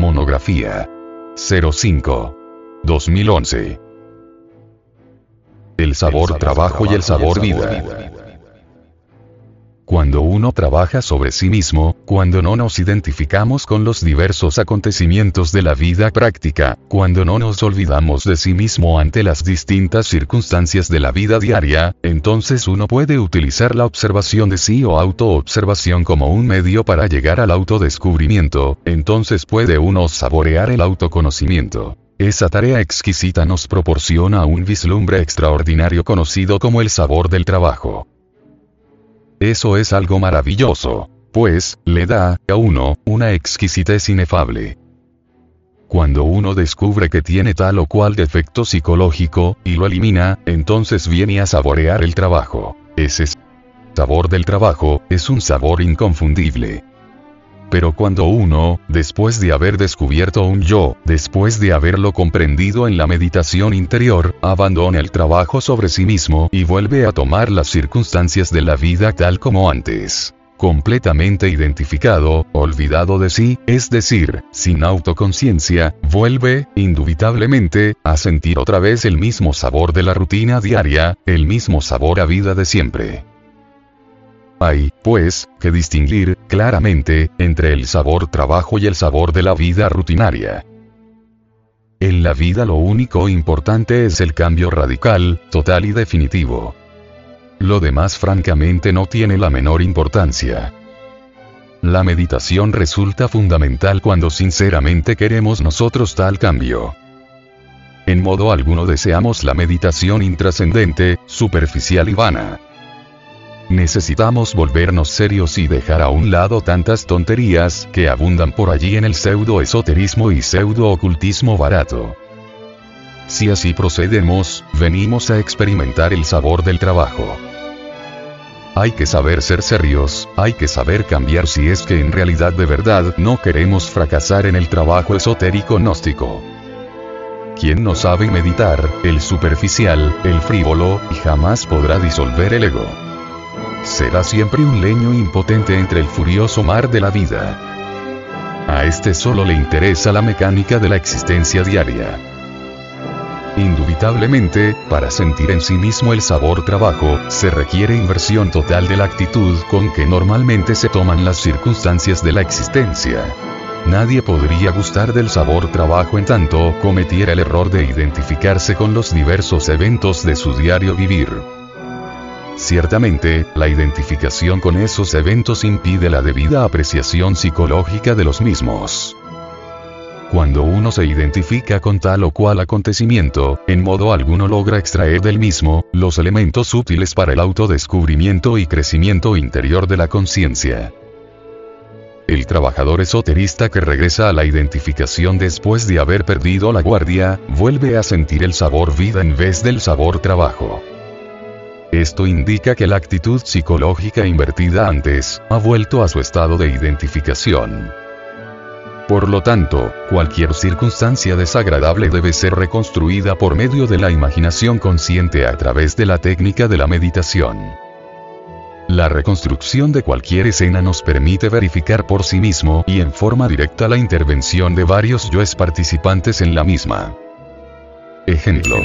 Monografía. 05 2011 El sabor trabajo y el sabor vida. Cuando uno trabaja sobre sí mismo, cuando no nos identificamos con los diversos acontecimientos de la vida práctica, cuando no nos olvidamos de sí mismo ante las distintas circunstancias de la vida diaria, entonces uno puede utilizar la observación de sí o autoobservación como un medio para llegar al autodescubrimiento, entonces puede uno saborear el autoconocimiento. Esa tarea exquisita nos proporciona un vislumbre extraordinario conocido como el sabor del trabajo. Eso es algo maravilloso, pues, le da, a uno, una exquisitez inefable. Cuando uno descubre que tiene tal o cual defecto psicológico, y lo elimina, entonces viene a saborear el trabajo. Ese sabor del trabajo, es un sabor inconfundible. Pero cuando uno, después de haber descubierto un yo, después de haberlo comprendido en la meditación interior, abandona el trabajo sobre sí mismo y vuelve a tomar las circunstancias de la vida tal como antes completamente identificado, olvidado de sí, es decir, sin autoconciencia, vuelve, indubitablemente, a sentir otra vez el mismo sabor de la rutina diaria, el mismo sabor a vida de siempre. Hay, pues, que distinguir, claramente, entre el sabor trabajo y el sabor de la vida rutinaria. En la vida lo único importante es el cambio radical, total y definitivo. Lo demás francamente no tiene la menor importancia. La meditación resulta fundamental cuando sinceramente queremos nosotros tal cambio. En modo alguno deseamos la meditación intrascendente, superficial y vana. Necesitamos volvernos serios y dejar a un lado tantas tonterías que abundan por allí en el pseudo-esoterismo y pseudo-ocultismo barato. Si así procedemos, venimos a experimentar el sabor del trabajo. Hay que saber ser serios, hay que saber cambiar si es que en realidad de verdad no queremos fracasar en el trabajo esotérico gnóstico. Quien no sabe meditar, el superficial, el frívolo, jamás podrá disolver el ego será siempre un leño impotente entre el furioso mar de la vida. A este solo le interesa la mecánica de la existencia diaria. Indubitablemente, para sentir en sí mismo el sabor trabajo, se requiere inversión total de la actitud con que normalmente se toman las circunstancias de la existencia. Nadie podría gustar del sabor trabajo en tanto cometiera el error de identificarse con los diversos eventos de su diario vivir. Ciertamente, la identificación con esos eventos impide la debida apreciación psicológica de los mismos. Cuando uno se identifica con tal o cual acontecimiento, en modo alguno logra extraer del mismo, los elementos útiles para el autodescubrimiento y crecimiento interior de la conciencia. El trabajador esoterista que regresa a la identificación después de haber perdido la guardia, vuelve a sentir el sabor vida en vez del sabor trabajo. Esto indica que la actitud psicológica invertida antes, ha vuelto a su estado de identificación. Por lo tanto, cualquier circunstancia desagradable debe ser reconstruida por medio de la imaginación consciente a través de la técnica de la meditación. La reconstrucción de cualquier escena nos permite verificar por sí mismo y en forma directa la intervención de varios yoes participantes en la misma. Ejemplo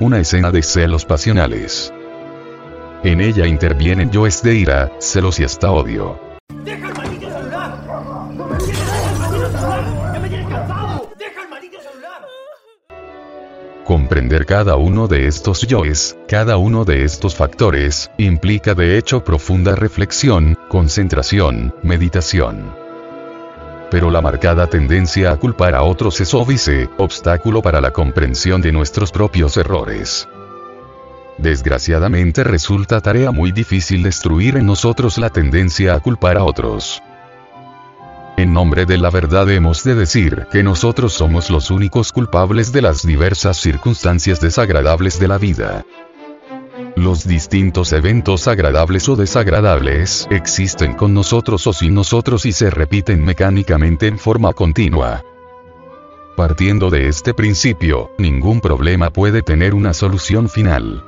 una escena de celos pasionales. En ella intervienen yoes de ira, celos y hasta odio. ¡Deja el maldito celular! ¡Deja el maldito celular! ¡Ya me tienes cansado! ¡Deja el maldito celular! Comprender cada uno de estos yoes, cada uno de estos factores, implica de hecho profunda reflexión, concentración, meditación pero la marcada tendencia a culpar a otros es óbice, obstáculo para la comprensión de nuestros propios errores. Desgraciadamente resulta tarea muy difícil destruir en nosotros la tendencia a culpar a otros. En nombre de la verdad hemos de decir que nosotros somos los únicos culpables de las diversas circunstancias desagradables de la vida. Los distintos eventos agradables o desagradables existen con nosotros o sin nosotros y se repiten mecánicamente en forma continua. Partiendo de este principio, ningún problema puede tener una solución final.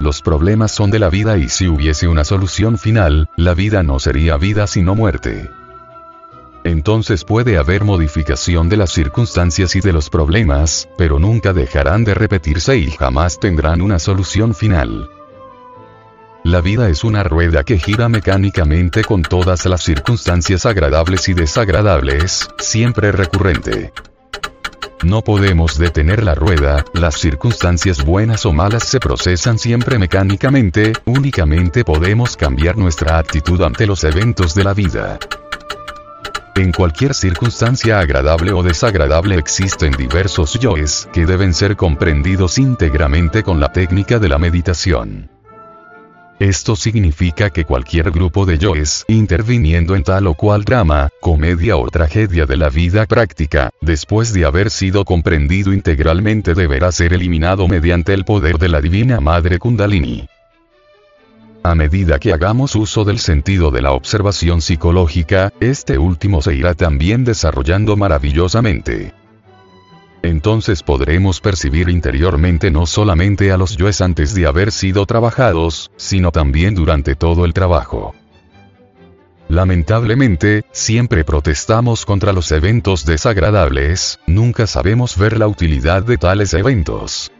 Los problemas son de la vida y si hubiese una solución final, la vida no sería vida sino muerte. Entonces puede haber modificación de las circunstancias y de los problemas, pero nunca dejarán de repetirse y jamás tendrán una solución final. La vida es una rueda que gira mecánicamente con todas las circunstancias agradables y desagradables, siempre recurrente. No podemos detener la rueda, las circunstancias buenas o malas se procesan siempre mecánicamente, únicamente podemos cambiar nuestra actitud ante los eventos de la vida. En cualquier circunstancia agradable o desagradable existen diversos yoes, que deben ser comprendidos íntegramente con la técnica de la meditación. Esto significa que cualquier grupo de yoes, interviniendo en tal o cual drama, comedia o tragedia de la vida práctica, después de haber sido comprendido integralmente deberá ser eliminado mediante el poder de la Divina Madre Kundalini. A medida que hagamos uso del sentido de la observación psicológica, este último se irá también desarrollando maravillosamente. Entonces podremos percibir interiormente no solamente a los yoes antes de haber sido trabajados, sino también durante todo el trabajo. Lamentablemente, siempre protestamos contra los eventos desagradables, nunca sabemos ver la utilidad de tales eventos.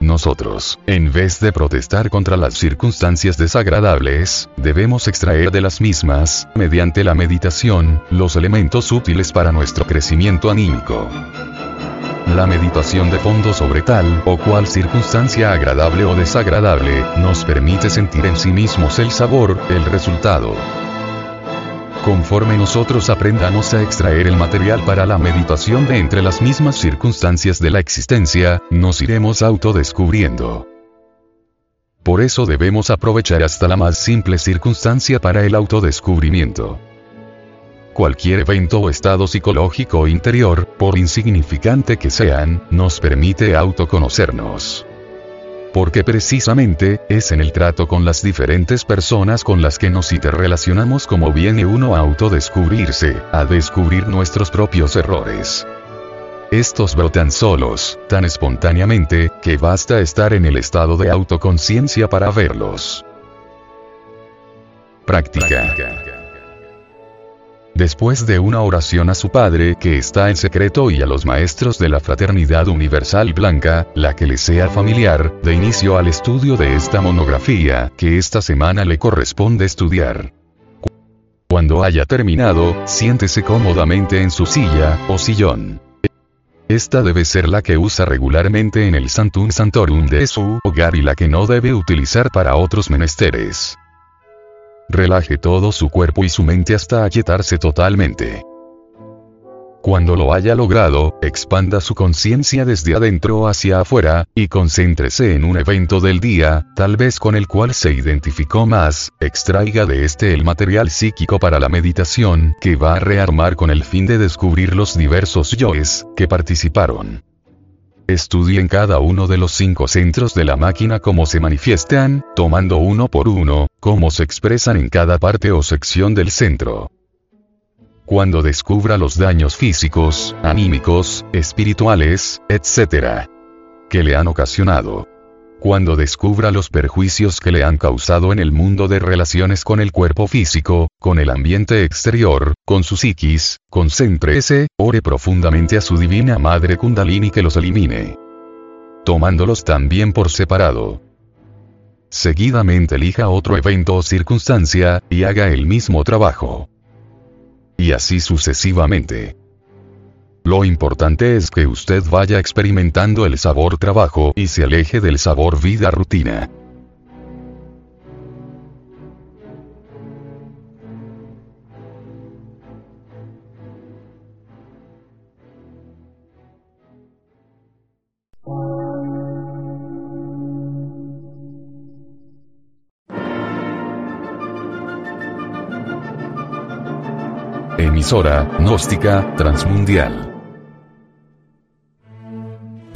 Nosotros, en vez de protestar contra las circunstancias desagradables, debemos extraer de las mismas, mediante la meditación, los elementos útiles para nuestro crecimiento anímico. La meditación de fondo sobre tal o cual circunstancia agradable o desagradable, nos permite sentir en sí mismos el sabor, el resultado. Conforme nosotros aprendamos a extraer el material para la meditación de entre las mismas circunstancias de la existencia, nos iremos autodescubriendo. Por eso debemos aprovechar hasta la más simple circunstancia para el autodescubrimiento. Cualquier evento o estado psicológico interior, por insignificante que sean, nos permite autoconocernos. Porque precisamente, es en el trato con las diferentes personas con las que nos interrelacionamos como viene uno a autodescubrirse, a descubrir nuestros propios errores. Estos brotan solos, tan espontáneamente, que basta estar en el estado de autoconciencia para verlos. Práctica. Después de una oración a su padre que está en secreto y a los maestros de la Fraternidad Universal Blanca, la que le sea familiar, de inicio al estudio de esta monografía, que esta semana le corresponde estudiar. Cuando haya terminado, siéntese cómodamente en su silla, o sillón. Esta debe ser la que usa regularmente en el Santum Santorum de su hogar y la que no debe utilizar para otros menesteres. Relaje todo su cuerpo y su mente hasta aquietarse totalmente. Cuando lo haya logrado, expanda su conciencia desde adentro hacia afuera, y concéntrese en un evento del día, tal vez con el cual se identificó más, extraiga de este el material psíquico para la meditación, que va a rearmar con el fin de descubrir los diversos yoes, que participaron. Estudien cada uno de los cinco centros de la máquina cómo se manifiestan, tomando uno por uno, cómo se expresan en cada parte o sección del centro. Cuando descubra los daños físicos, anímicos, espirituales, etc. que le han ocasionado, cuando descubra los perjuicios que le han causado en el mundo de relaciones con el cuerpo físico, con el ambiente exterior, con su psiquis, concéntrese, ore profundamente a su divina madre Kundalini que los elimine. Tomándolos también por separado. Seguidamente elija otro evento o circunstancia, y haga el mismo trabajo. Y así sucesivamente. Lo importante es que usted vaya experimentando el sabor trabajo y se aleje del sabor vida rutina. Emisora, gnóstica, transmundial